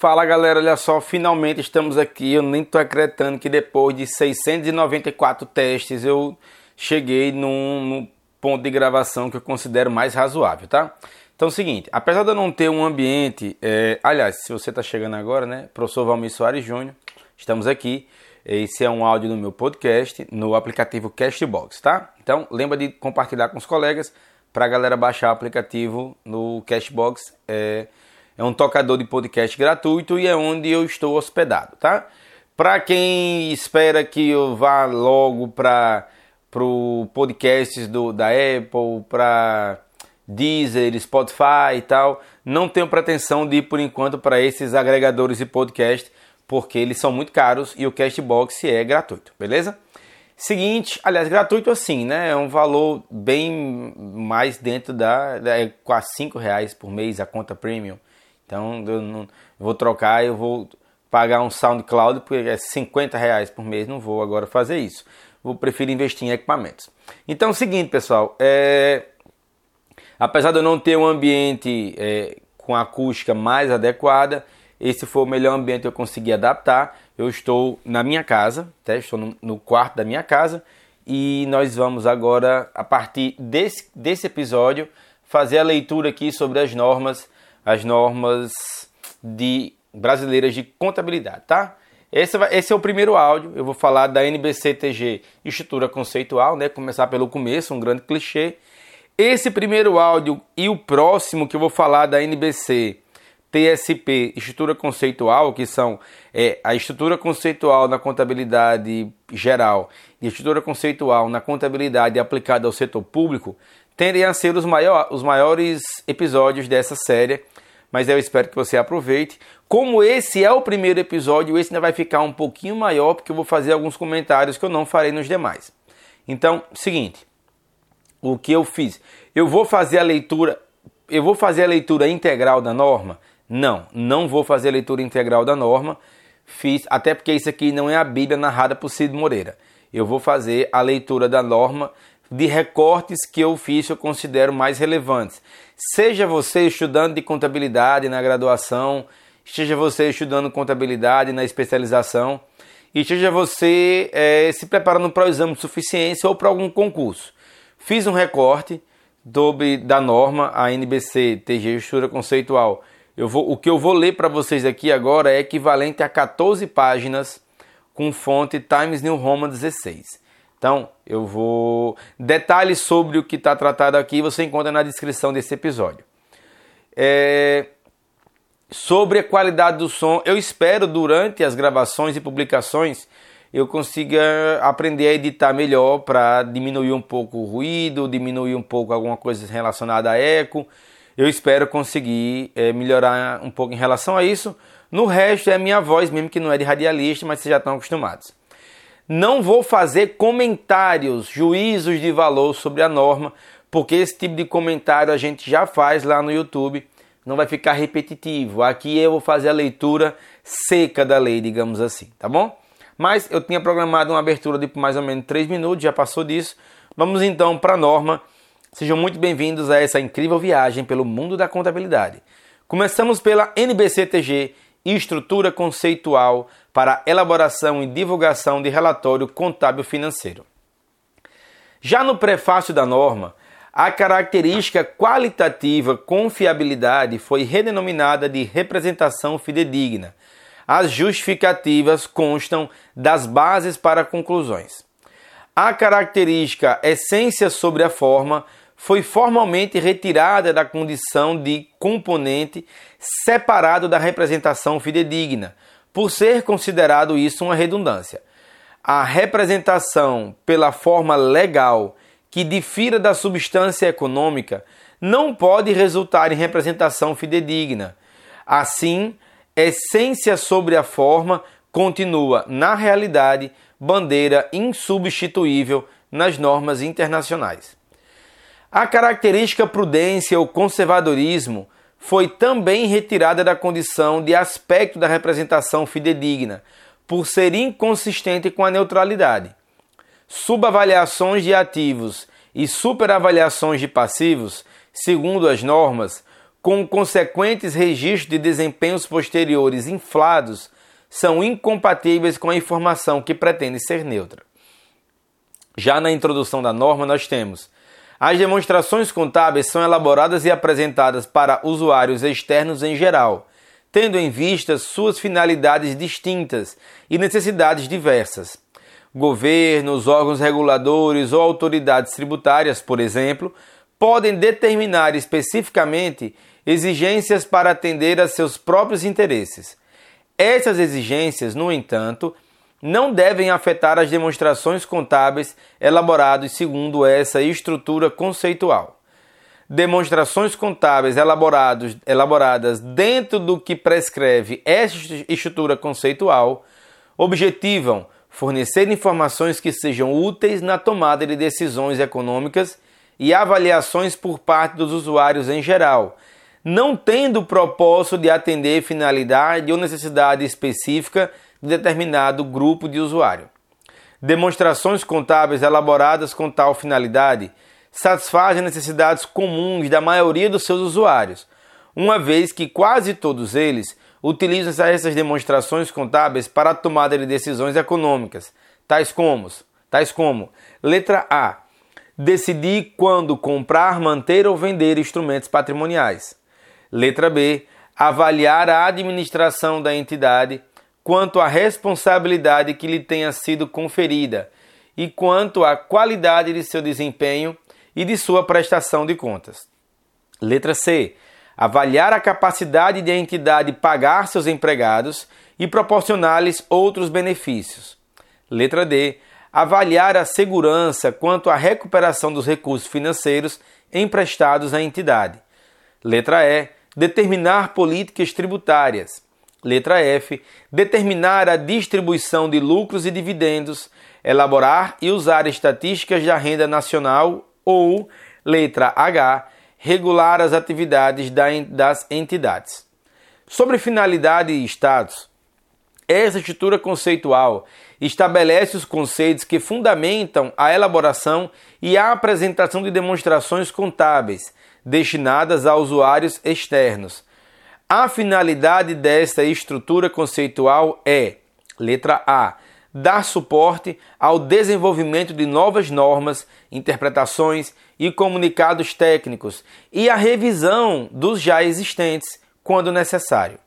Fala galera, olha só, finalmente estamos aqui. Eu nem tô acreditando que depois de 694 testes eu cheguei num, num ponto de gravação que eu considero mais razoável, tá? Então é o seguinte, apesar de eu não ter um ambiente, é, aliás, se você está chegando agora, né, professor Valmir Soares Júnior, estamos aqui. Esse é um áudio do meu podcast no aplicativo Castbox, tá? Então lembra de compartilhar com os colegas para a galera baixar o aplicativo no Castbox. É, é um tocador de podcast gratuito e é onde eu estou hospedado, tá? Para quem espera que eu vá logo para o podcasts do, da Apple, para Deezer, Spotify e tal. Não tenho pretensão de ir por enquanto para esses agregadores de podcast, porque eles são muito caros e o Castbox é gratuito, beleza? Seguinte, aliás, gratuito assim, né? É um valor bem mais dentro da. É quase 5 reais por mês a conta premium. Então eu não vou trocar, eu vou pagar um SoundCloud porque é 50 reais por mês. Não vou agora fazer isso. Vou preferir investir em equipamentos. Então é o seguinte, pessoal. É, Apesar de eu não ter um ambiente é, com acústica mais adequada, esse foi o melhor ambiente que eu consegui adaptar. Eu estou na minha casa, tá? estou no, no quarto da minha casa e nós vamos agora, a partir desse, desse episódio, fazer a leitura aqui sobre as normas, as normas de brasileiras de contabilidade, tá? Esse, vai, esse é o primeiro áudio. Eu vou falar da NBCTG Estrutura Conceitual, né? Começar pelo começo, um grande clichê. Esse primeiro áudio e o próximo que eu vou falar da NBC, TSP, estrutura conceitual, que são é, a estrutura conceitual na contabilidade geral e a estrutura conceitual na contabilidade aplicada ao setor público, tendem a ser os, maior, os maiores episódios dessa série, mas eu espero que você aproveite. Como esse é o primeiro episódio, esse ainda vai ficar um pouquinho maior, porque eu vou fazer alguns comentários que eu não farei nos demais. Então, seguinte, o que eu fiz. Eu vou fazer a leitura, eu vou fazer a leitura integral da norma? Não, não vou fazer a leitura integral da norma. Fiz, até porque isso aqui não é a Bíblia narrada por Cid Moreira. Eu vou fazer a leitura da norma de recortes que eu fiz eu considero mais relevantes. Seja você estudando de contabilidade na graduação, seja você estudando contabilidade na especialização, e seja você é, se preparando para o exame de suficiência ou para algum concurso. Fiz um recorte da norma, a NBC TG Estrutura Conceitual. Eu vou, o que eu vou ler para vocês aqui agora é equivalente a 14 páginas com fonte Times New Roman 16. Então, eu vou. Detalhes sobre o que está tratado aqui você encontra na descrição desse episódio. É... Sobre a qualidade do som, eu espero durante as gravações e publicações eu consiga aprender a editar melhor para diminuir um pouco o ruído, diminuir um pouco alguma coisa relacionada a eco. Eu espero conseguir é, melhorar um pouco em relação a isso. No resto é a minha voz mesmo, que não é de radialista, mas vocês já estão acostumados. Não vou fazer comentários, juízos de valor sobre a norma, porque esse tipo de comentário a gente já faz lá no YouTube. Não vai ficar repetitivo. Aqui eu vou fazer a leitura seca da lei, digamos assim, tá bom? Mas eu tinha programado uma abertura de mais ou menos 3 minutos, já passou disso. Vamos então para a norma. Sejam muito bem-vindos a essa incrível viagem pelo mundo da contabilidade. Começamos pela NBCTG, Estrutura Conceitual para Elaboração e Divulgação de Relatório Contábil Financeiro. Já no prefácio da norma, a característica qualitativa confiabilidade foi redenominada de representação fidedigna as justificativas constam das bases para conclusões. A característica essência sobre a forma foi formalmente retirada da condição de componente separado da representação fidedigna, por ser considerado isso uma redundância. A representação pela forma legal que difira da substância econômica não pode resultar em representação fidedigna. Assim, essência sobre a forma continua, na realidade, bandeira insubstituível nas normas internacionais. A característica prudência ou conservadorismo foi também retirada da condição de aspecto da representação fidedigna, por ser inconsistente com a neutralidade. Subavaliações de ativos e superavaliações de passivos, segundo as normas, com consequentes registros de desempenhos posteriores inflados, são incompatíveis com a informação que pretende ser neutra. Já na introdução da norma, nós temos as demonstrações contábeis são elaboradas e apresentadas para usuários externos em geral, tendo em vista suas finalidades distintas e necessidades diversas. Governos, órgãos reguladores ou autoridades tributárias, por exemplo, podem determinar especificamente exigências para atender a seus próprios interesses. Essas exigências, no entanto, não devem afetar as demonstrações contábeis elaboradas segundo essa estrutura conceitual. Demonstrações contábeis elaboradas dentro do que prescreve essa estrutura conceitual objetivam fornecer informações que sejam úteis na tomada de decisões econômicas e avaliações por parte dos usuários em geral, não tendo o propósito de atender finalidade ou necessidade específica de determinado grupo de usuário. Demonstrações contábeis elaboradas com tal finalidade satisfazem necessidades comuns da maioria dos seus usuários, uma vez que quase todos eles utilizam essas demonstrações contábeis para a tomada de decisões econômicas, tais como, tais como letra A, decidir quando comprar, manter ou vender instrumentos patrimoniais. Letra B, avaliar a administração da entidade quanto à responsabilidade que lhe tenha sido conferida e quanto à qualidade de seu desempenho e de sua prestação de contas. Letra C. Avaliar a capacidade de a entidade pagar seus empregados e proporcionar-lhes outros benefícios. Letra D. Avaliar a segurança quanto à recuperação dos recursos financeiros emprestados à entidade. Letra E. Determinar políticas tributárias. Letra F. Determinar a distribuição de lucros e dividendos, elaborar e usar estatísticas da renda nacional ou, letra H, regular as atividades das entidades. Sobre finalidade e status, essa estrutura conceitual estabelece os conceitos que fundamentam a elaboração e a apresentação de demonstrações contábeis destinadas a usuários externos, a finalidade desta estrutura conceitual é, letra A, dar suporte ao desenvolvimento de novas normas, interpretações e comunicados técnicos e a revisão dos já existentes, quando necessário.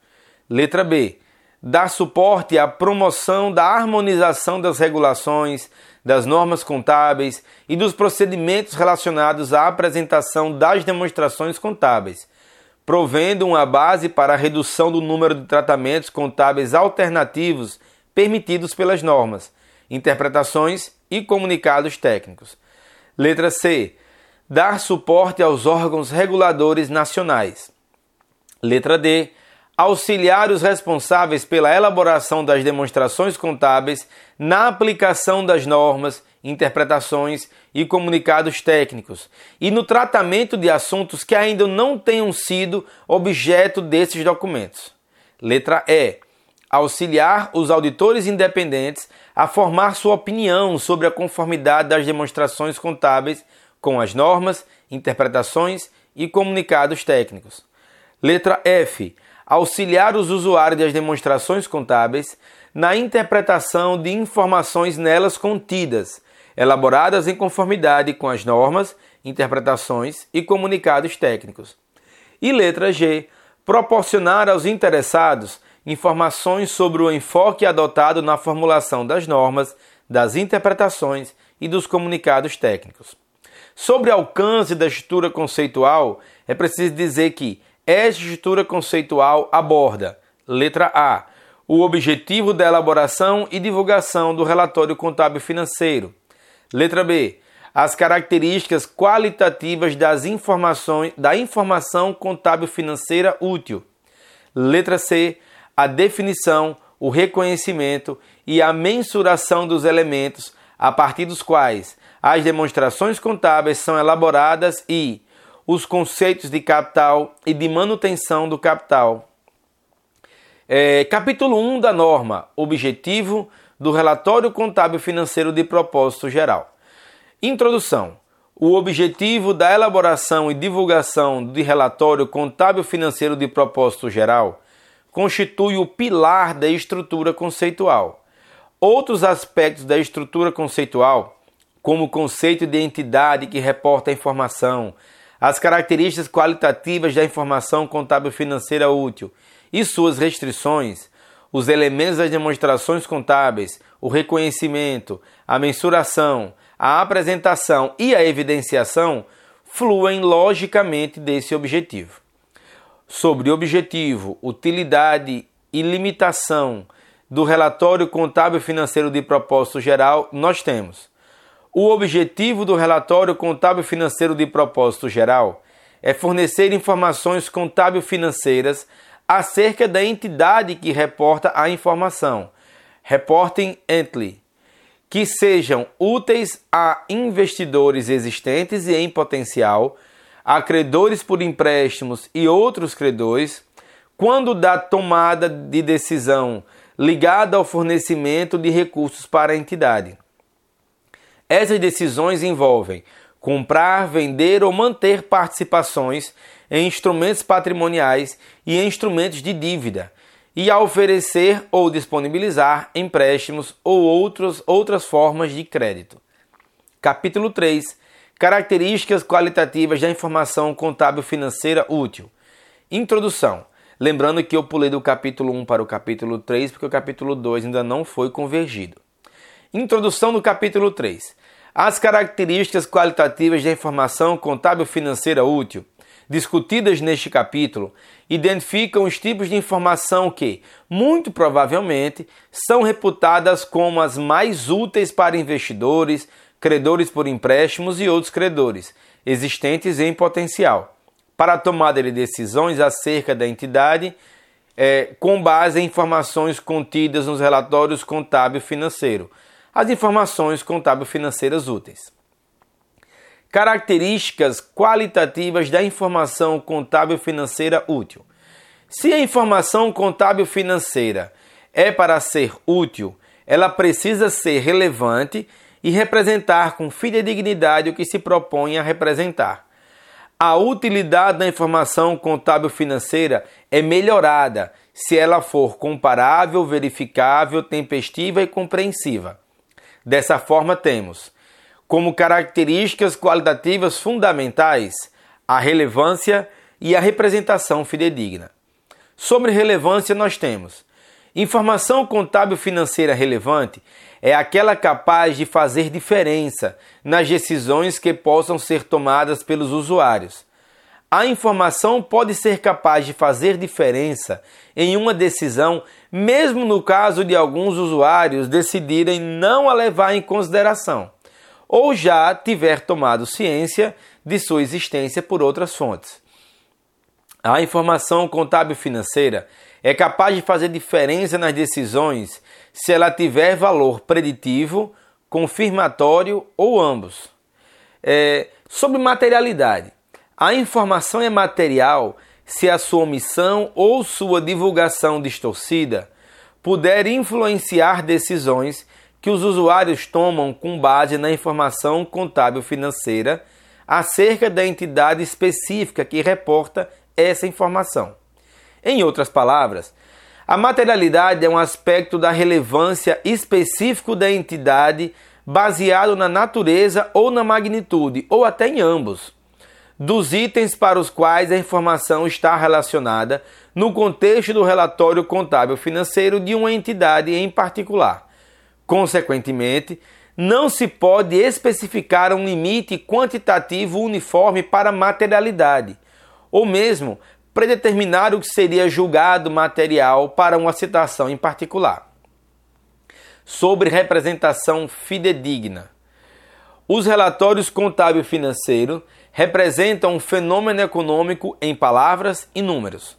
Letra B. Dar suporte à promoção da harmonização das regulações, das normas contábeis e dos procedimentos relacionados à apresentação das demonstrações contábeis provendo uma base para a redução do número de tratamentos contábeis alternativos permitidos pelas normas, interpretações e comunicados técnicos. Letra C. Dar suporte aos órgãos reguladores nacionais. Letra D. Auxiliar os responsáveis pela elaboração das demonstrações contábeis na aplicação das normas interpretações e comunicados técnicos, e no tratamento de assuntos que ainda não tenham sido objeto desses documentos. Letra E. Auxiliar os auditores independentes a formar sua opinião sobre a conformidade das demonstrações contábeis com as normas, interpretações e comunicados técnicos. Letra F. Auxiliar os usuários das demonstrações contábeis na interpretação de informações nelas contidas, elaboradas em conformidade com as normas, interpretações e comunicados técnicos. E letra G, proporcionar aos interessados informações sobre o enfoque adotado na formulação das normas, das interpretações e dos comunicados técnicos. Sobre alcance da estrutura conceitual, é preciso dizer que esta estrutura conceitual aborda, letra A, o objetivo da elaboração e divulgação do relatório contábil financeiro, Letra B. As características qualitativas das informações da informação contábil financeira útil. Letra C. A definição, o reconhecimento e a mensuração dos elementos a partir dos quais as demonstrações contábeis são elaboradas e os conceitos de capital e de manutenção do capital. É, capítulo 1 da norma: Objetivo do relatório contábil financeiro de propósito geral. Introdução. O objetivo da elaboração e divulgação de relatório contábil financeiro de propósito geral constitui o pilar da estrutura conceitual. Outros aspectos da estrutura conceitual, como o conceito de entidade que reporta a informação, as características qualitativas da informação contábil financeira útil e suas restrições, os elementos das demonstrações contábeis, o reconhecimento, a mensuração, a apresentação e a evidenciação fluem logicamente desse objetivo. Sobre objetivo, utilidade e limitação do relatório contábil financeiro de propósito geral, nós temos. O objetivo do relatório contábil financeiro de propósito geral é fornecer informações contábil financeiras acerca da entidade que reporta a informação. Reporting Entity que sejam úteis a investidores existentes e em potencial, a credores por empréstimos e outros credores, quando da tomada de decisão ligada ao fornecimento de recursos para a entidade. Essas decisões envolvem comprar, vender ou manter participações em instrumentos patrimoniais e em instrumentos de dívida, e a oferecer ou disponibilizar empréstimos ou outros, outras formas de crédito. Capítulo 3 Características qualitativas da informação contábil financeira útil. Introdução. Lembrando que eu pulei do capítulo 1 para o capítulo 3 porque o capítulo 2 ainda não foi convergido. Introdução do capítulo 3. As características qualitativas da informação contábil financeira útil discutidas neste capítulo identificam os tipos de informação que, muito provavelmente, são reputadas como as mais úteis para investidores, credores por empréstimos e outros credores, existentes em potencial, para a tomada de decisões acerca da entidade é, com base em informações contidas nos relatórios contábil financeiro, as informações contábil financeiras úteis. Características qualitativas da informação contábil financeira útil. Se a informação contábil financeira é para ser útil, ela precisa ser relevante e representar com fidedignidade o que se propõe a representar. A utilidade da informação contábil financeira é melhorada se ela for comparável, verificável, tempestiva e compreensiva. Dessa forma, temos como características qualitativas fundamentais a relevância e a representação fidedigna. Sobre relevância, nós temos informação contábil financeira relevante é aquela capaz de fazer diferença nas decisões que possam ser tomadas pelos usuários. A informação pode ser capaz de fazer diferença em uma decisão, mesmo no caso de alguns usuários decidirem não a levar em consideração ou já tiver tomado ciência de sua existência por outras fontes. A informação contábil financeira é capaz de fazer diferença nas decisões se ela tiver valor preditivo, confirmatório ou ambos. É, sobre materialidade, a informação é material se a sua omissão ou sua divulgação distorcida puder influenciar decisões que os usuários tomam com base na informação contábil financeira acerca da entidade específica que reporta essa informação. Em outras palavras, a materialidade é um aspecto da relevância específico da entidade baseado na natureza ou na magnitude, ou até em ambos, dos itens para os quais a informação está relacionada no contexto do relatório contábil financeiro de uma entidade em particular Consequentemente, não se pode especificar um limite quantitativo uniforme para materialidade, ou mesmo predeterminar o que seria julgado material para uma citação em particular. Sobre representação fidedigna. Os relatórios contábil financeiro representam um fenômeno econômico em palavras e números.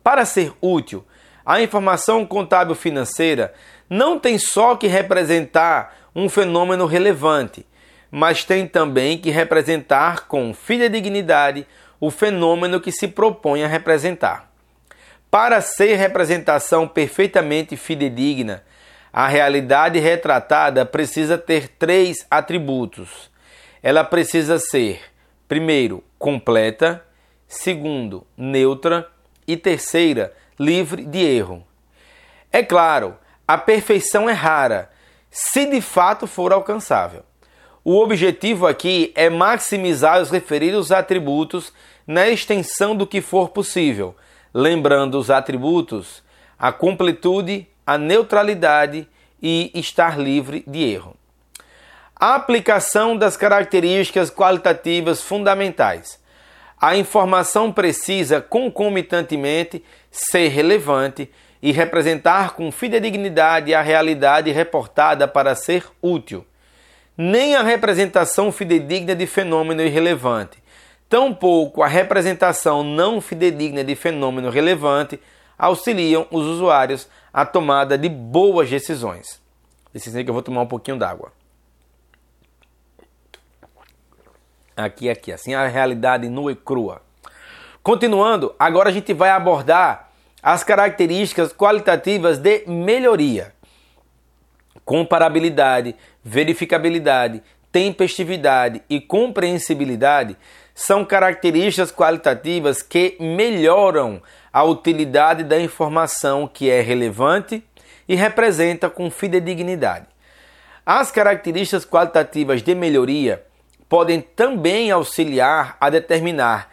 Para ser útil, a informação contábil financeira não tem só que representar um fenômeno relevante, mas tem também que representar com fidedignidade o fenômeno que se propõe a representar. Para ser representação perfeitamente fidedigna, a realidade retratada precisa ter três atributos. ela precisa ser, primeiro, completa, segundo, neutra e terceira, livre de erro. É claro, a perfeição é rara, se de fato for alcançável. O objetivo aqui é maximizar os referidos atributos na extensão do que for possível, lembrando os atributos, a completude, a neutralidade e estar livre de erro. A aplicação das características qualitativas fundamentais. A informação precisa concomitantemente ser relevante e representar com fidedignidade a realidade reportada para ser útil nem a representação fidedigna de fenômeno irrelevante, tampouco a representação não fidedigna de fenômeno relevante auxiliam os usuários à tomada de boas decisões. Licença que eu vou tomar um pouquinho d'água. Aqui, aqui, assim a realidade nua e crua. Continuando, agora a gente vai abordar as características qualitativas de melhoria comparabilidade, verificabilidade, tempestividade e compreensibilidade são características qualitativas que melhoram a utilidade da informação que é relevante e representa com fidedignidade. As características qualitativas de melhoria podem também auxiliar a determinar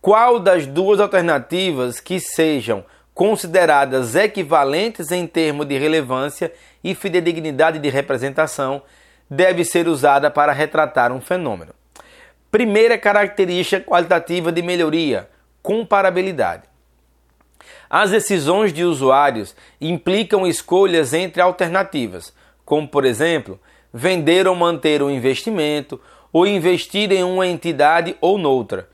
qual das duas alternativas que sejam consideradas equivalentes em termos de relevância e fidedignidade de representação, deve ser usada para retratar um fenômeno. Primeira característica qualitativa de melhoria: comparabilidade. As decisões de usuários implicam escolhas entre alternativas, como, por exemplo, vender ou manter um investimento, ou investir em uma entidade ou noutra.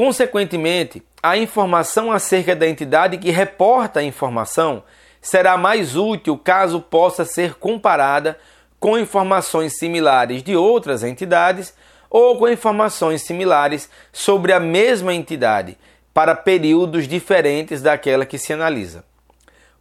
Consequentemente, a informação acerca da entidade que reporta a informação será mais útil caso possa ser comparada com informações similares de outras entidades ou com informações similares sobre a mesma entidade para períodos diferentes daquela que se analisa.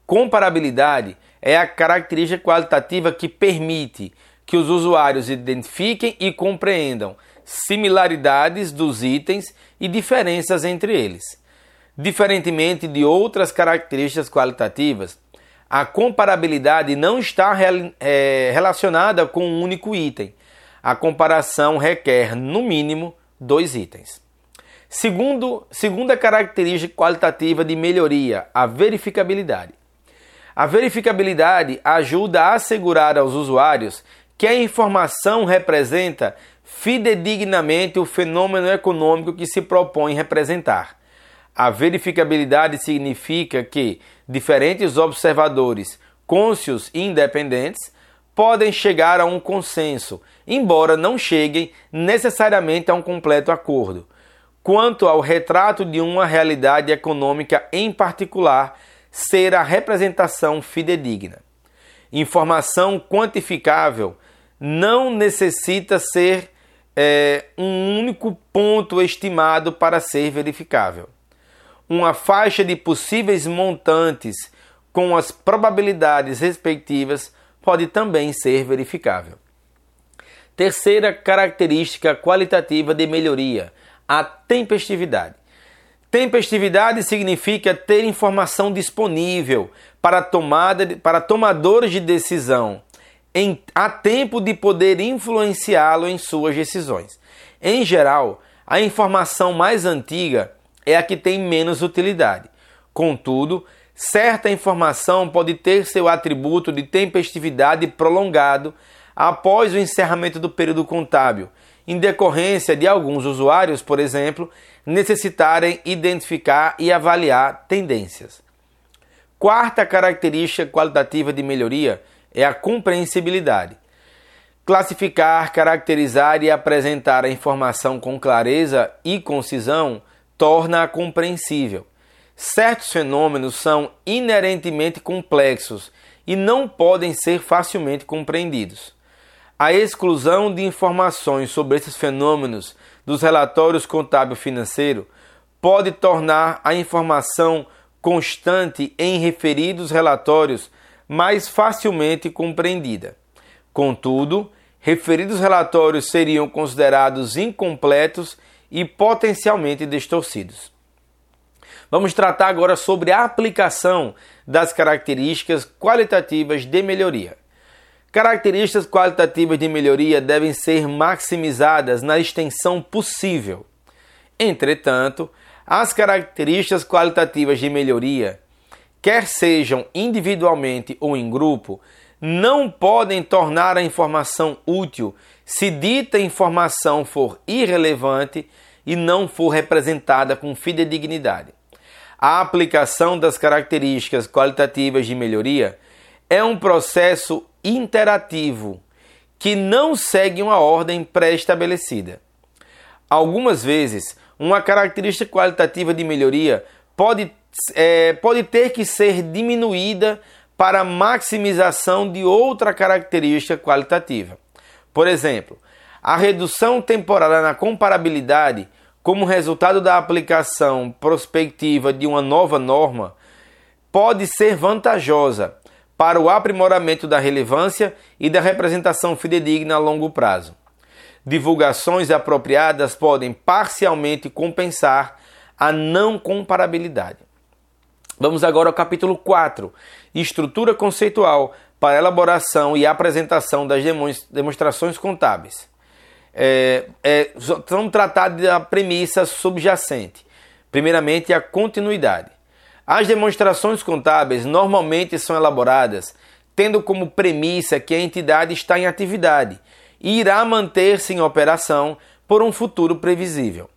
Comparabilidade é a característica qualitativa que permite que os usuários identifiquem e compreendam similaridades dos itens e diferenças entre eles. Diferentemente de outras características qualitativas, a comparabilidade não está é, relacionada com um único item. A comparação requer, no mínimo, dois itens. Segundo, segunda característica qualitativa de melhoria, a verificabilidade. A verificabilidade ajuda a assegurar aos usuários que a informação representa fidedignamente o fenômeno econômico que se propõe representar. A verificabilidade significa que diferentes observadores, cônscios e independentes, podem chegar a um consenso, embora não cheguem necessariamente a um completo acordo, quanto ao retrato de uma realidade econômica em particular ser a representação fidedigna. Informação quantificável não necessita ser é, um único ponto estimado para ser verificável uma faixa de possíveis montantes com as probabilidades respectivas pode também ser verificável. Terceira característica qualitativa de melhoria, a tempestividade. Tempestividade significa ter informação disponível para, tomada, para tomadores de decisão em, a tempo de poder influenciá-lo em suas decisões. Em geral, a informação mais antiga é a que tem menos utilidade. Contudo, certa informação pode ter seu atributo de tempestividade prolongado após o encerramento do período contábil, em decorrência de alguns usuários, por exemplo, necessitarem identificar e avaliar tendências. Quarta característica qualitativa de melhoria é a compreensibilidade. Classificar, caracterizar e apresentar a informação com clareza e concisão torna-a compreensível. Certos fenômenos são inerentemente complexos e não podem ser facilmente compreendidos. A exclusão de informações sobre esses fenômenos dos relatórios contábil financeiro pode tornar a informação constante em referidos relatórios mais facilmente compreendida. Contudo, referidos relatórios seriam considerados incompletos e potencialmente distorcidos. Vamos tratar agora sobre a aplicação das características qualitativas de melhoria. Características qualitativas de melhoria devem ser maximizadas na extensão possível. Entretanto, as características qualitativas de melhoria, quer sejam individualmente ou em grupo, não podem tornar a informação útil se dita informação for irrelevante e não for representada com fidedignidade. A aplicação das características qualitativas de melhoria é um processo interativo que não segue uma ordem pré-estabelecida. Algumas vezes, uma característica qualitativa de melhoria pode, é, pode ter que ser diminuída para maximização de outra característica qualitativa. Por exemplo, a redução temporária na comparabilidade como resultado da aplicação prospectiva de uma nova norma pode ser vantajosa para o aprimoramento da relevância e da representação fidedigna a longo prazo. Divulgações apropriadas podem parcialmente compensar a não comparabilidade. Vamos agora ao capítulo 4, estrutura conceitual para elaboração e apresentação das demonstrações contábeis. É, é, vamos tratar da premissa subjacente. Primeiramente, a continuidade. As demonstrações contábeis normalmente são elaboradas tendo como premissa que a entidade está em atividade e irá manter-se em operação por um futuro previsível.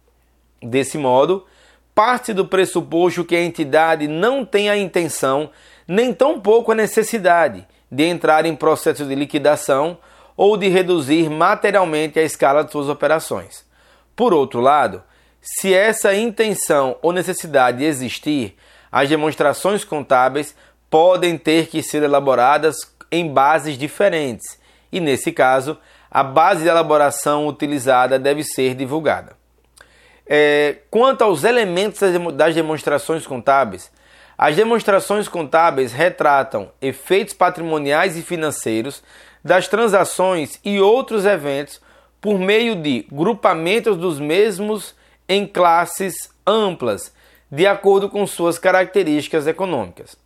Desse modo, parte do pressuposto que a entidade não tem a intenção, nem tampouco a necessidade, de entrar em processo de liquidação ou de reduzir materialmente a escala de suas operações. Por outro lado, se essa intenção ou necessidade existir, as demonstrações contábeis podem ter que ser elaboradas em bases diferentes, e nesse caso, a base de elaboração utilizada deve ser divulgada. É, quanto aos elementos das demonstrações contábeis, as demonstrações contábeis retratam efeitos patrimoniais e financeiros das transações e outros eventos por meio de grupamentos dos mesmos em classes amplas, de acordo com suas características econômicas.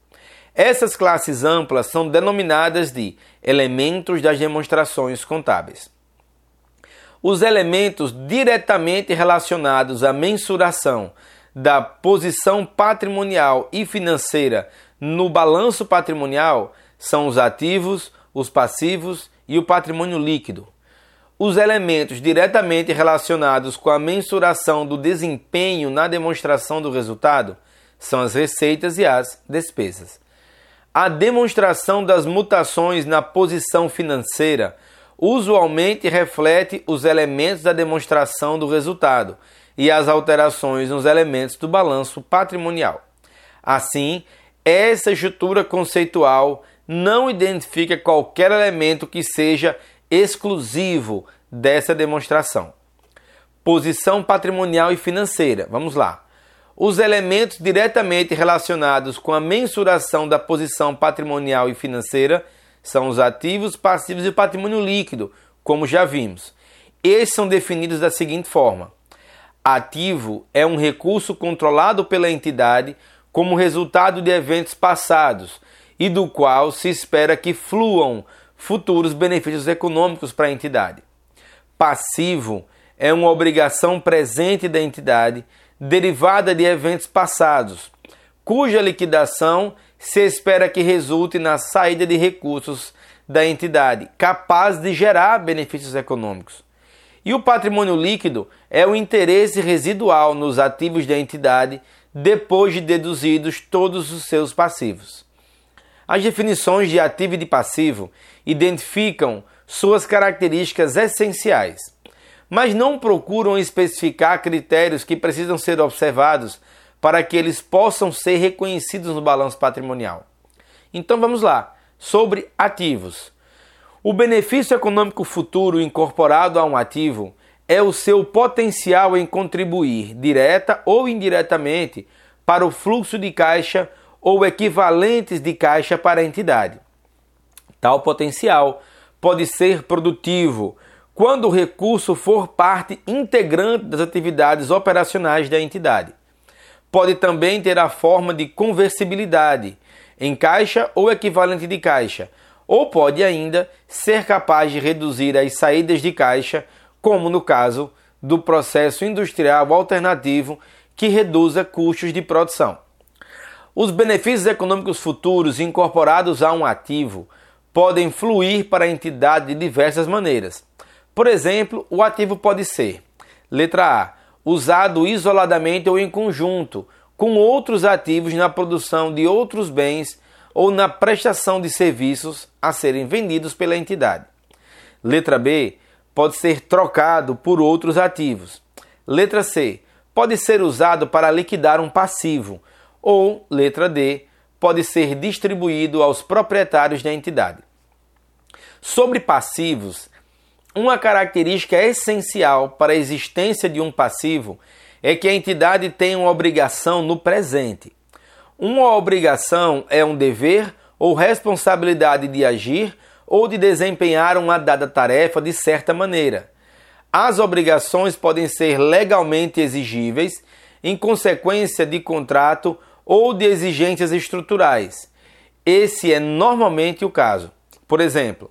Essas classes amplas são denominadas de elementos das demonstrações contábeis. Os elementos diretamente relacionados à mensuração da posição patrimonial e financeira no balanço patrimonial são os ativos, os passivos e o patrimônio líquido. Os elementos diretamente relacionados com a mensuração do desempenho na demonstração do resultado são as receitas e as despesas. A demonstração das mutações na posição financeira usualmente reflete os elementos da demonstração do resultado e as alterações nos elementos do balanço patrimonial. Assim, essa estrutura conceitual não identifica qualquer elemento que seja exclusivo dessa demonstração. Posição patrimonial e financeira. Vamos lá. Os elementos diretamente relacionados com a mensuração da posição patrimonial e financeira são os ativos, passivos e o patrimônio líquido, como já vimos. Esses são definidos da seguinte forma: ativo é um recurso controlado pela entidade como resultado de eventos passados e do qual se espera que fluam futuros benefícios econômicos para a entidade. Passivo é uma obrigação presente da entidade derivada de eventos passados, cuja liquidação se espera que resulte na saída de recursos da entidade, capaz de gerar benefícios econômicos. E o patrimônio líquido é o interesse residual nos ativos da entidade depois de deduzidos todos os seus passivos. As definições de ativo e de passivo identificam suas características essenciais, mas não procuram especificar critérios que precisam ser observados para que eles possam ser reconhecidos no balanço patrimonial. Então vamos lá, sobre ativos. O benefício econômico futuro incorporado a um ativo é o seu potencial em contribuir, direta ou indiretamente, para o fluxo de caixa ou equivalentes de caixa para a entidade. Tal potencial pode ser produtivo quando o recurso for parte integrante das atividades operacionais da entidade. Pode também ter a forma de conversibilidade em caixa ou equivalente de caixa, ou pode ainda ser capaz de reduzir as saídas de caixa, como no caso do processo industrial alternativo que reduza custos de produção. Os benefícios econômicos futuros incorporados a um ativo podem fluir para a entidade de diversas maneiras. Por exemplo, o ativo pode ser: letra A, usado isoladamente ou em conjunto com outros ativos na produção de outros bens ou na prestação de serviços a serem vendidos pela entidade. Letra B, pode ser trocado por outros ativos. Letra C, pode ser usado para liquidar um passivo. Ou, letra D, pode ser distribuído aos proprietários da entidade. Sobre passivos, uma característica essencial para a existência de um passivo é que a entidade tem uma obrigação no presente. Uma obrigação é um dever ou responsabilidade de agir ou de desempenhar uma dada tarefa de certa maneira. As obrigações podem ser legalmente exigíveis em consequência de contrato ou de exigências estruturais. Esse é normalmente o caso. Por exemplo,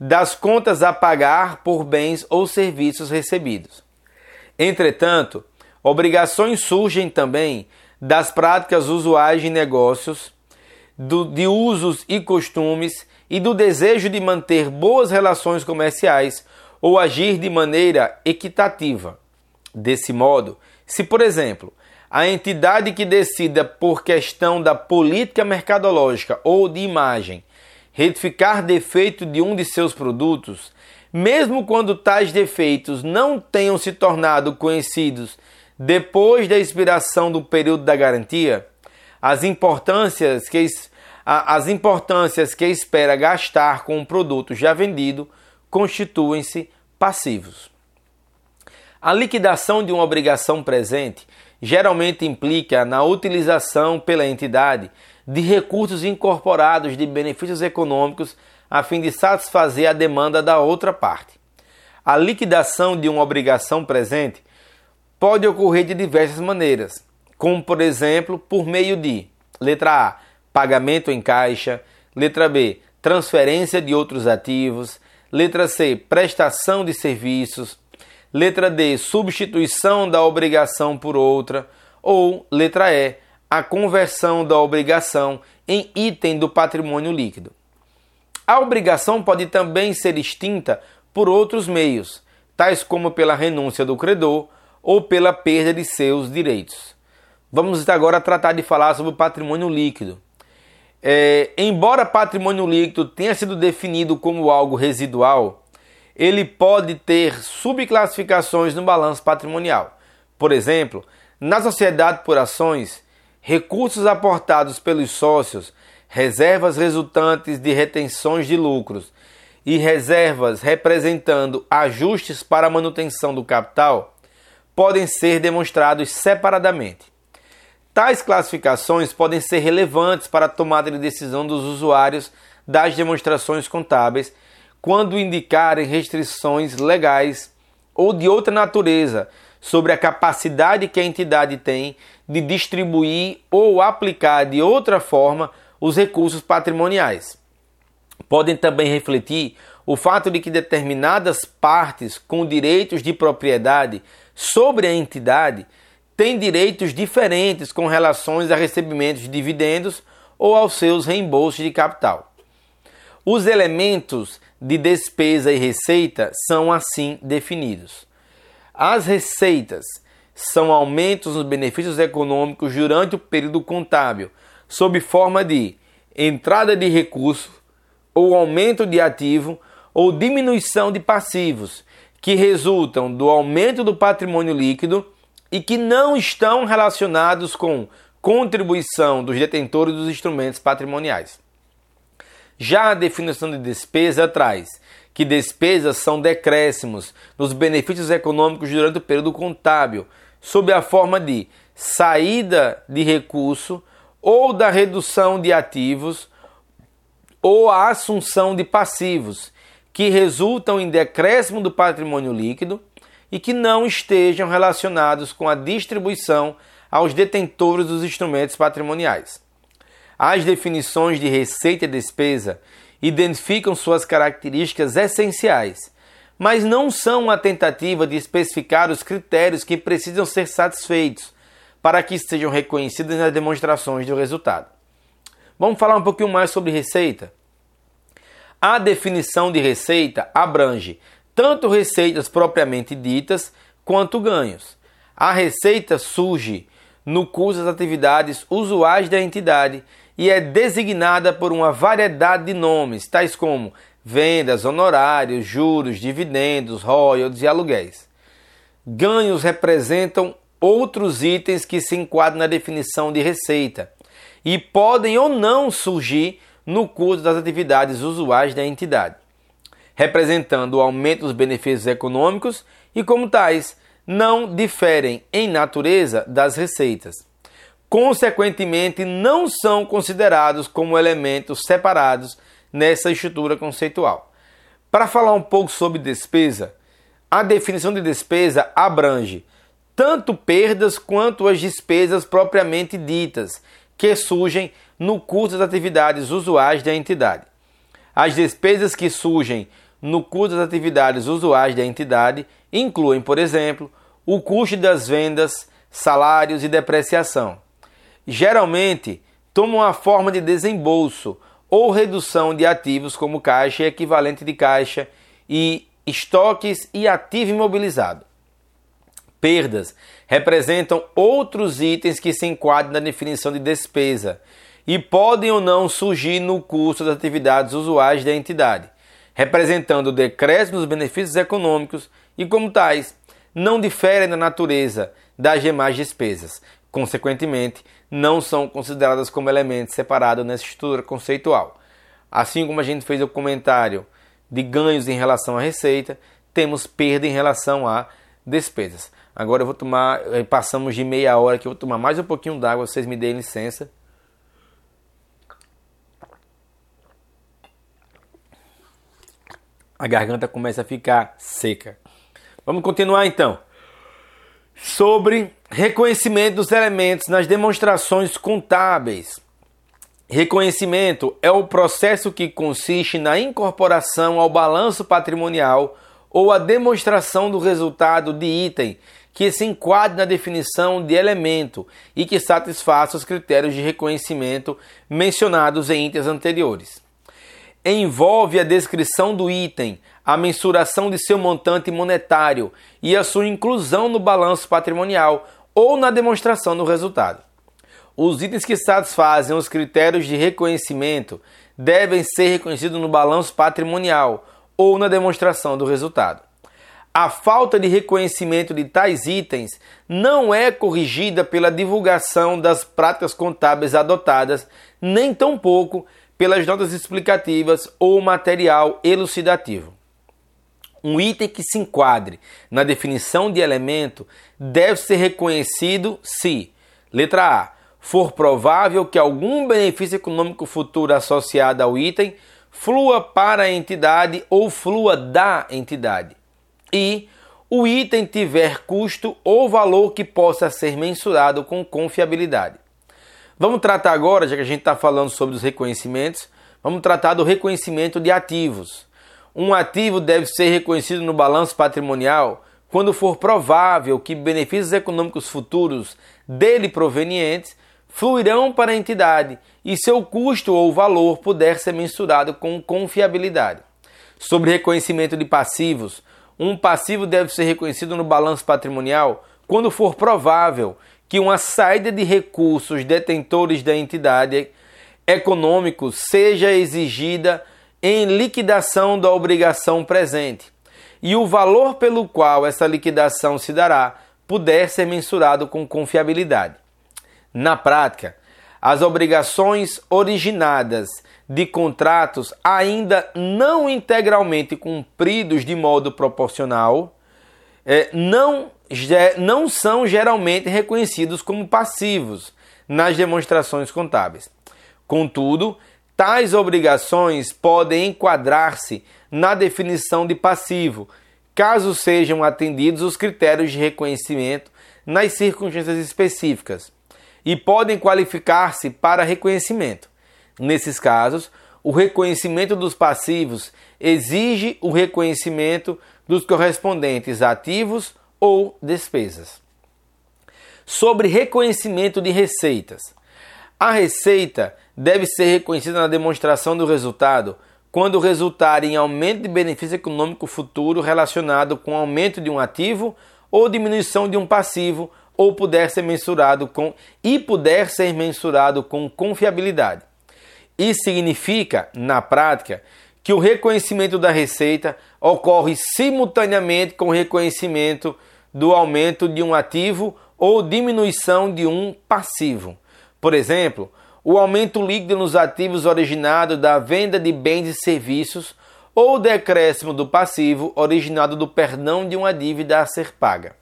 das contas a pagar por bens ou serviços recebidos. Entretanto, obrigações surgem também das práticas usuais de negócios, do, de usos e costumes e do desejo de manter boas relações comerciais ou agir de maneira equitativa. Desse modo, se, por exemplo, a entidade que decida por questão da política mercadológica ou de imagem retificar defeito de um de seus produtos, mesmo quando tais defeitos não tenham se tornado conhecidos depois da expiração do período da garantia, as importâncias que, as importâncias que espera gastar com o produto já vendido constituem-se passivos. A liquidação de uma obrigação presente geralmente implica na utilização pela entidade de recursos incorporados de benefícios econômicos a fim de satisfazer a demanda da outra parte. A liquidação de uma obrigação presente pode ocorrer de diversas maneiras, como por exemplo por meio de letra A, pagamento em caixa, letra B, transferência de outros ativos, letra C, prestação de serviços, letra D, substituição da obrigação por outra, ou letra E, a conversão da obrigação em item do patrimônio líquido. A obrigação pode também ser extinta por outros meios, tais como pela renúncia do credor ou pela perda de seus direitos. Vamos agora tratar de falar sobre o patrimônio líquido. É, embora patrimônio líquido tenha sido definido como algo residual, ele pode ter subclassificações no balanço patrimonial. Por exemplo, na sociedade por ações, recursos aportados pelos sócios, reservas resultantes de retenções de lucros e reservas representando ajustes para a manutenção do capital podem ser demonstrados separadamente. Tais classificações podem ser relevantes para a tomada de decisão dos usuários das demonstrações contábeis quando indicarem restrições legais ou de outra natureza sobre a capacidade que a entidade tem de distribuir ou aplicar de outra forma os recursos patrimoniais. Podem também refletir o fato de que determinadas partes com direitos de propriedade sobre a entidade tem direitos diferentes com relações a recebimentos de dividendos ou aos seus reembolsos de capital. Os elementos de despesa e receita são assim definidos. As receitas são aumentos nos benefícios econômicos durante o período contábil, sob forma de entrada de recurso ou aumento de ativo ou diminuição de passivos, que resultam do aumento do patrimônio líquido e que não estão relacionados com contribuição dos detentores dos instrumentos patrimoniais. Já a definição de despesa traz que despesas são decréscimos nos benefícios econômicos durante o período contábil, sob a forma de saída de recurso ou da redução de ativos ou a assunção de passivos que resultam em decréscimo do patrimônio líquido e que não estejam relacionados com a distribuição aos detentores dos instrumentos patrimoniais. As definições de receita e despesa identificam suas características essenciais, mas não são uma tentativa de especificar os critérios que precisam ser satisfeitos para que sejam reconhecidos nas demonstrações do resultado. Vamos falar um pouquinho mais sobre receita? A definição de receita abrange tanto receitas propriamente ditas quanto ganhos. A receita surge no curso das atividades usuais da entidade e é designada por uma variedade de nomes, tais como vendas, honorários, juros, dividendos, royalties e aluguéis. Ganhos representam outros itens que se enquadram na definição de receita e podem ou não surgir no curso das atividades usuais da entidade, representando o aumento dos benefícios econômicos e, como tais, não diferem em natureza das receitas. Consequentemente, não são considerados como elementos separados nessa estrutura conceitual. Para falar um pouco sobre despesa, a definição de despesa abrange tanto perdas quanto as despesas propriamente ditas, que surgem no curso das atividades usuais da entidade. As despesas que surgem no curso das atividades usuais da entidade incluem, por exemplo, o custo das vendas, salários e depreciação. Geralmente, tomam a forma de desembolso ou redução de ativos como caixa e equivalente de caixa e estoques e ativo imobilizado. Perdas representam outros itens que se enquadram na definição de despesa e podem ou não surgir no custo das atividades usuais da entidade, representando o decréscimo dos benefícios econômicos e, como tais, não diferem na natureza das demais despesas. Consequentemente, não são consideradas como elementos separados nessa estrutura conceitual. Assim como a gente fez o comentário de ganhos em relação à receita, temos perda em relação a despesas. Agora eu vou tomar, eh, passamos de meia hora que eu vou tomar mais um pouquinho d'água, vocês me deem licença. A garganta começa a ficar seca. Vamos continuar então. Sobre reconhecimento dos elementos nas demonstrações contábeis. Reconhecimento é o processo que consiste na incorporação ao balanço patrimonial ou a demonstração do resultado de item que se enquadre na definição de elemento e que satisfaça os critérios de reconhecimento mencionados em itens anteriores. Envolve a descrição do item, a mensuração de seu montante monetário e a sua inclusão no balanço patrimonial ou na demonstração do resultado. Os itens que satisfazem os critérios de reconhecimento devem ser reconhecidos no balanço patrimonial ou na demonstração do resultado. A falta de reconhecimento de tais itens não é corrigida pela divulgação das práticas contábeis adotadas, nem tampouco pelas notas explicativas ou material elucidativo. Um item que se enquadre na definição de elemento deve ser reconhecido se, letra A, for provável que algum benefício econômico futuro associado ao item flua para a entidade ou flua da entidade e o item tiver custo ou valor que possa ser mensurado com confiabilidade. Vamos tratar agora, já que a gente está falando sobre os reconhecimentos, vamos tratar do reconhecimento de ativos. Um ativo deve ser reconhecido no balanço patrimonial quando for provável que benefícios econômicos futuros dele provenientes fluirão para a entidade e seu custo ou valor puder ser mensurado com confiabilidade. Sobre reconhecimento de passivos, um passivo deve ser reconhecido no balanço patrimonial quando for provável que uma saída de recursos detentores da entidade econômico seja exigida em liquidação da obrigação presente e o valor pelo qual essa liquidação se dará puder ser mensurado com confiabilidade. Na prática, as obrigações originadas de contratos ainda não integralmente cumpridos de modo proporcional é, não, não são geralmente reconhecidos como passivos nas demonstrações contábeis. Contudo, tais obrigações podem enquadrar-se na definição de passivo, caso sejam atendidos os critérios de reconhecimento nas circunstâncias específicas, e podem qualificar-se para reconhecimento. Nesses casos, o reconhecimento dos passivos exige o reconhecimento dos correspondentes ativos ou despesas. Sobre reconhecimento de receitas. A receita deve ser reconhecida na demonstração do resultado quando resultar em aumento de benefício econômico futuro relacionado com aumento de um ativo ou diminuição de um passivo ou puder ser mensurado com e puder ser mensurado com confiabilidade. Isso significa, na prática, que o reconhecimento da receita ocorre simultaneamente com o reconhecimento do aumento de um ativo ou diminuição de um passivo. Por exemplo, o aumento líquido nos ativos originado da venda de bens e serviços ou o decréscimo do passivo originado do perdão de uma dívida a ser paga.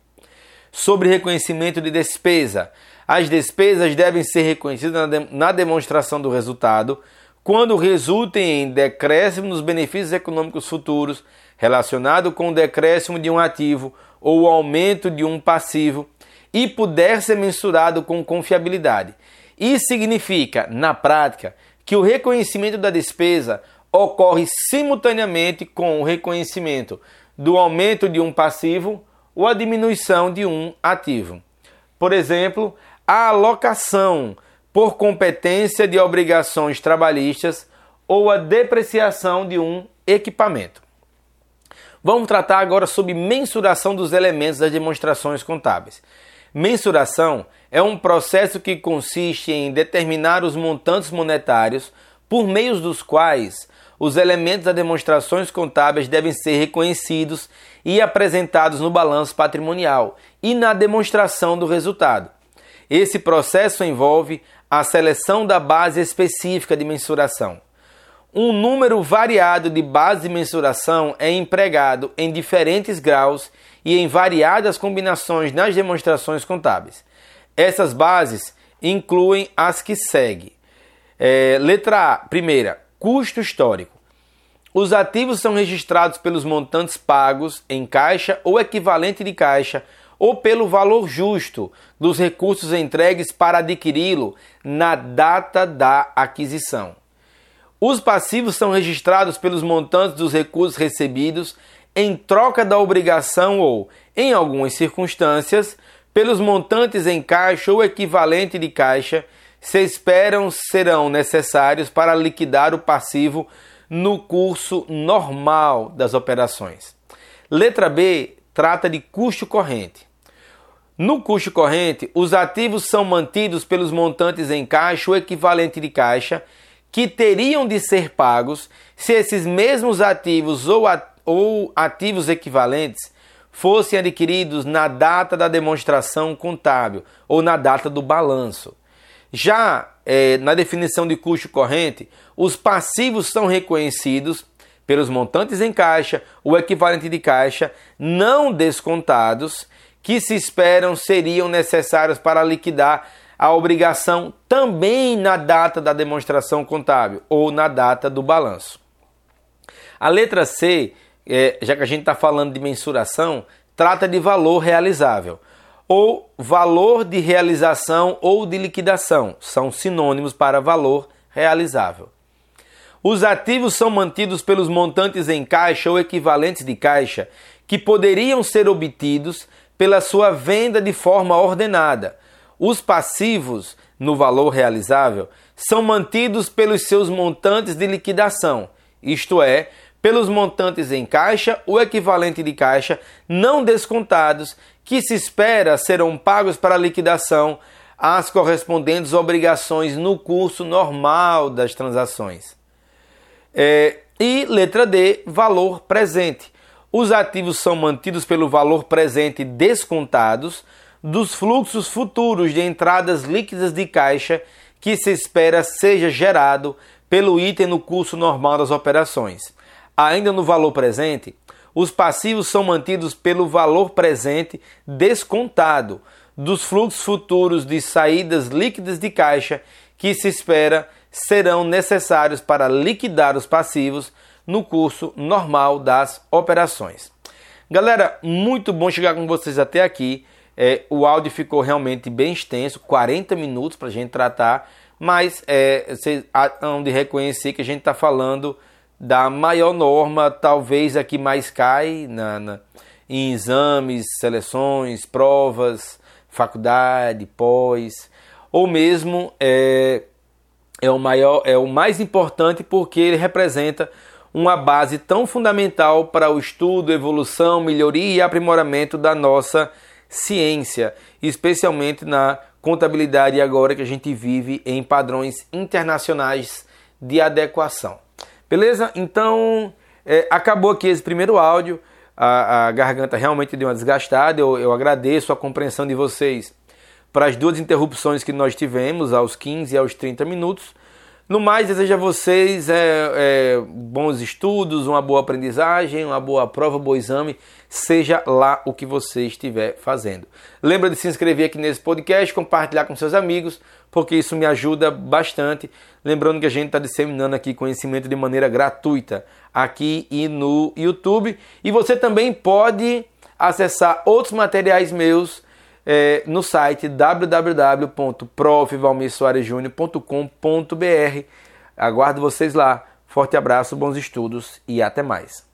Sobre reconhecimento de despesa, as despesas devem ser reconhecidas na demonstração do resultado quando resultem em decréscimo nos benefícios econômicos futuros relacionado com o decréscimo de um ativo ou o aumento de um passivo e puder ser mensurado com confiabilidade. Isso significa, na prática, que o reconhecimento da despesa ocorre simultaneamente com o reconhecimento do aumento de um passivo ou a diminuição de um ativo. Por exemplo, a alocação por competência de obrigações trabalhistas ou a depreciação de um equipamento. Vamos tratar agora sobre mensuração dos elementos das demonstrações contábeis. Mensuração é um processo que consiste em determinar os montantes monetários por meio dos quais os elementos das demonstrações contábeis devem ser reconhecidos e apresentados no balanço patrimonial e na demonstração do resultado. Esse processo envolve a seleção da base específica de mensuração. Um número variado de bases de mensuração é empregado em diferentes graus e em variadas combinações nas demonstrações contábeis. Essas bases incluem as que seguem. É, letra A, primeira, custo histórico. Os ativos são registrados pelos montantes pagos em caixa ou equivalente de caixa ou pelo valor justo dos recursos entregues para adquiri-lo na data da aquisição. Os passivos são registrados pelos montantes dos recursos recebidos em troca da obrigação ou, em algumas circunstâncias, pelos montantes em caixa ou equivalente de caixa se esperam serão necessários para liquidar o passivo no curso normal das operações. Letra B trata de custo corrente. No custo corrente, os ativos são mantidos pelos montantes em caixa ou equivalente de caixa que teriam de ser pagos se esses mesmos ativos ou, ou ativos equivalentes fossem adquiridos na data da demonstração contábil ou na data do balanço. Já é, na definição de custo corrente, os passivos são reconhecidos pelos montantes em caixa, o equivalente de caixa, não descontados, que se esperam seriam necessários para liquidar a obrigação também na data da demonstração contábil ou na data do balanço. A letra C, é, já que a gente está falando de mensuração, trata de valor realizável ou valor de realização ou de liquidação, são sinônimos para valor realizável. Os ativos são mantidos pelos montantes em caixa ou equivalentes de caixa que poderiam ser obtidos pela sua venda de forma ordenada. Os passivos, no valor realizável, são mantidos pelos seus montantes de liquidação, isto é, pelos montantes em caixa ou equivalente de caixa não descontados que se espera serão pagos para liquidação as correspondentes obrigações no curso normal das transações. É, e letra D, valor presente. Os ativos são mantidos pelo valor presente descontados dos fluxos futuros de entradas líquidas de caixa que se espera seja gerado pelo item no curso normal das operações. Ainda no valor presente, os passivos são mantidos pelo valor presente descontado dos fluxos futuros de saídas líquidas de caixa que se espera serão necessários para liquidar os passivos no curso normal das operações. Galera, muito bom chegar com vocês até aqui. É, o áudio ficou realmente bem extenso, 40 minutos para a gente tratar, mas é, vocês hão de reconhecer que a gente está falando da maior norma, talvez a que mais cai na, na, em exames, seleções, provas, faculdade, pós, ou mesmo é, é o maior, é o mais importante porque ele representa uma base tão fundamental para o estudo, evolução, melhoria e aprimoramento da nossa ciência, especialmente na contabilidade agora que a gente vive em padrões internacionais de adequação. Beleza? Então, é, acabou aqui esse primeiro áudio. A, a garganta realmente deu uma desgastada. Eu, eu agradeço a compreensão de vocês para as duas interrupções que nós tivemos, aos 15 e aos 30 minutos. No mais, desejo a vocês é, é, bons estudos, uma boa aprendizagem, uma boa prova, um bom exame, seja lá o que você estiver fazendo. Lembra de se inscrever aqui nesse podcast, compartilhar com seus amigos, porque isso me ajuda bastante. Lembrando que a gente está disseminando aqui conhecimento de maneira gratuita aqui e no YouTube. E você também pode acessar outros materiais meus é, no site www.profvalmirsoaresjunior.com.br. Aguardo vocês lá. Forte abraço, bons estudos e até mais.